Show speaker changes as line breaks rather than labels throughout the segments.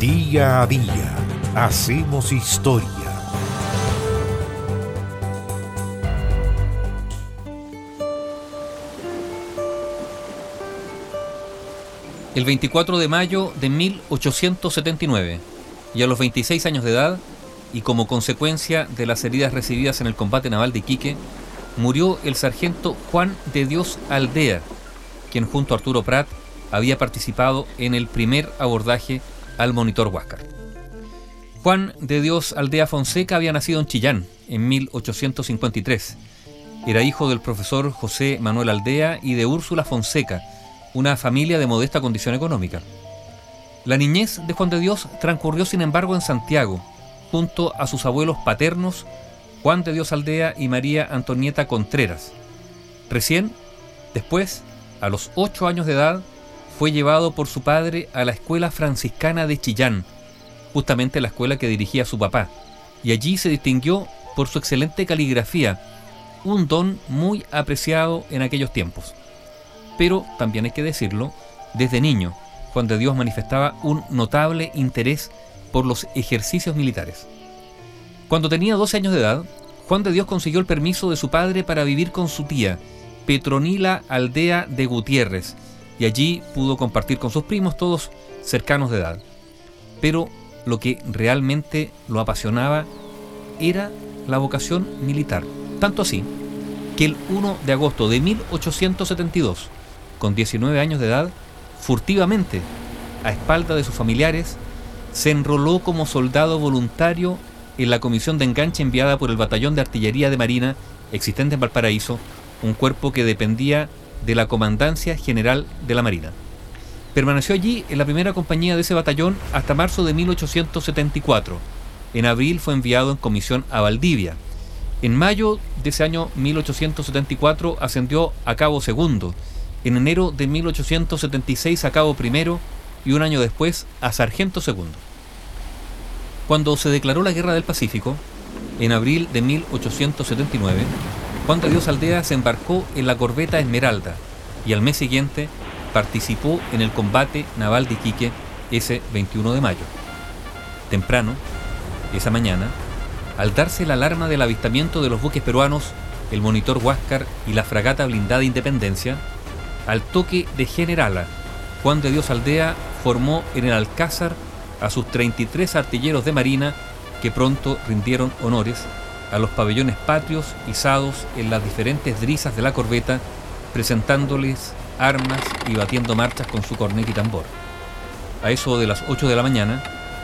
Día a día hacemos historia.
El 24 de mayo de 1879, y a los 26 años de edad, y como consecuencia de las heridas recibidas en el combate naval de Iquique, murió el sargento Juan de Dios Aldea, quien junto a Arturo Prat había participado en el primer abordaje al monitor Huáscar. Juan de Dios Aldea Fonseca había nacido en Chillán en 1853. Era hijo del profesor José Manuel Aldea y de Úrsula Fonseca, una familia de modesta condición económica. La niñez de Juan de Dios transcurrió sin embargo en Santiago, junto a sus abuelos paternos Juan de Dios Aldea y María Antonieta Contreras. Recién, después, a los ocho años de edad, fue llevado por su padre a la escuela franciscana de Chillán, justamente la escuela que dirigía su papá, y allí se distinguió por su excelente caligrafía, un don muy apreciado en aquellos tiempos. Pero, también hay que decirlo, desde niño, Juan de Dios manifestaba un notable interés por los ejercicios militares. Cuando tenía 12 años de edad, Juan de Dios consiguió el permiso de su padre para vivir con su tía, Petronila Aldea de Gutiérrez, y allí pudo compartir con sus primos, todos cercanos de edad. Pero lo que realmente lo apasionaba era la vocación militar. Tanto así que el 1 de agosto de 1872, con 19 años de edad, furtivamente, a espalda de sus familiares, se enroló como soldado voluntario en la comisión de enganche enviada por el Batallón de Artillería de Marina existente en Valparaíso, un cuerpo que dependía de la Comandancia General de la Marina. Permaneció allí en la primera compañía de ese batallón hasta marzo de 1874. En abril fue enviado en comisión a Valdivia. En mayo de ese año 1874 ascendió a cabo segundo. En enero de 1876 a cabo primero y un año después a sargento segundo. Cuando se declaró la Guerra del Pacífico, en abril de 1879, Juan de Dios Aldea se embarcó en la corbeta Esmeralda y al mes siguiente participó en el combate naval de Iquique ese 21 de mayo. Temprano, esa mañana, al darse la alarma del avistamiento de los buques peruanos, el monitor Huáscar y la fragata blindada Independencia, al toque de generala, Juan de Dios Aldea formó en el Alcázar a sus 33 artilleros de marina que pronto rindieron honores a los pabellones patrios izados en las diferentes drisas de la corbeta, presentándoles armas y batiendo marchas con su corneta y tambor. A eso de las 8 de la mañana,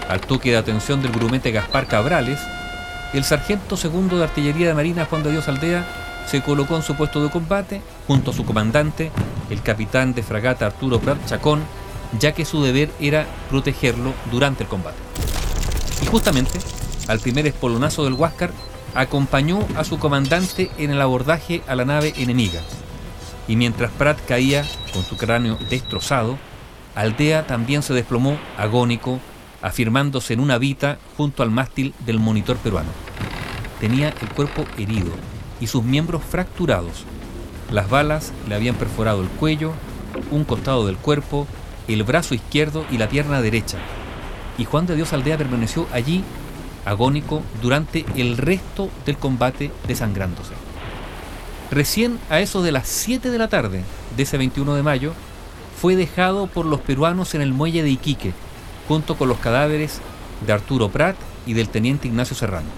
al toque de atención del grumete Gaspar Cabrales, el sargento segundo de artillería de marina Juan de Dios Aldea se colocó en su puesto de combate junto a su comandante, el capitán de fragata Arturo Prat Chacón, ya que su deber era protegerlo durante el combate. Y justamente, al primer espolonazo del Huáscar, acompañó a su comandante en el abordaje a la nave enemiga. Y mientras Pratt caía con su cráneo destrozado, Aldea también se desplomó agónico, afirmándose en una vita junto al mástil del monitor peruano. Tenía el cuerpo herido y sus miembros fracturados. Las balas le habían perforado el cuello, un costado del cuerpo, el brazo izquierdo y la pierna derecha. Y Juan de Dios Aldea permaneció allí agónico durante el resto del combate desangrándose. Recién a eso de las 7 de la tarde de ese 21 de mayo, fue dejado por los peruanos en el muelle de Iquique, junto con los cadáveres de Arturo Prat y del teniente Ignacio Serrano.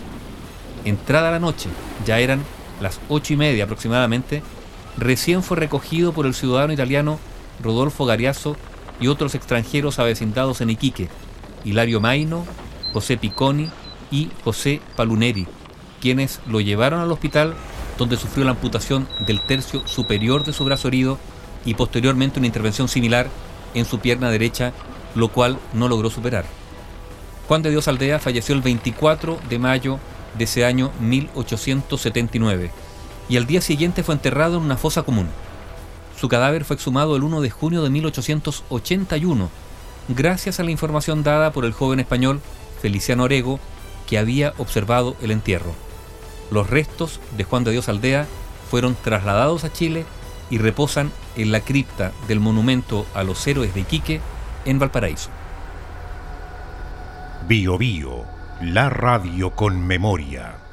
Entrada la noche, ya eran las ocho y media aproximadamente, recién fue recogido por el ciudadano italiano Rodolfo Gariazo y otros extranjeros avecindados en Iquique, Hilario Maino, José Piconi y José Paluneri, quienes lo llevaron al hospital donde sufrió la amputación del tercio superior de su brazo herido y posteriormente una intervención similar en su pierna derecha, lo cual no logró superar. Juan de Dios Aldea falleció el 24 de mayo de ese año 1879 y al día siguiente fue enterrado en una fosa común. Su cadáver fue exhumado el 1 de junio de 1881, gracias a la información dada por el joven español Feliciano Orego, que había observado el entierro. Los restos de Juan de Dios Aldea fueron trasladados a Chile y reposan en la cripta del monumento a los héroes de Iquique en Valparaíso.
Bio Bio, la radio con memoria.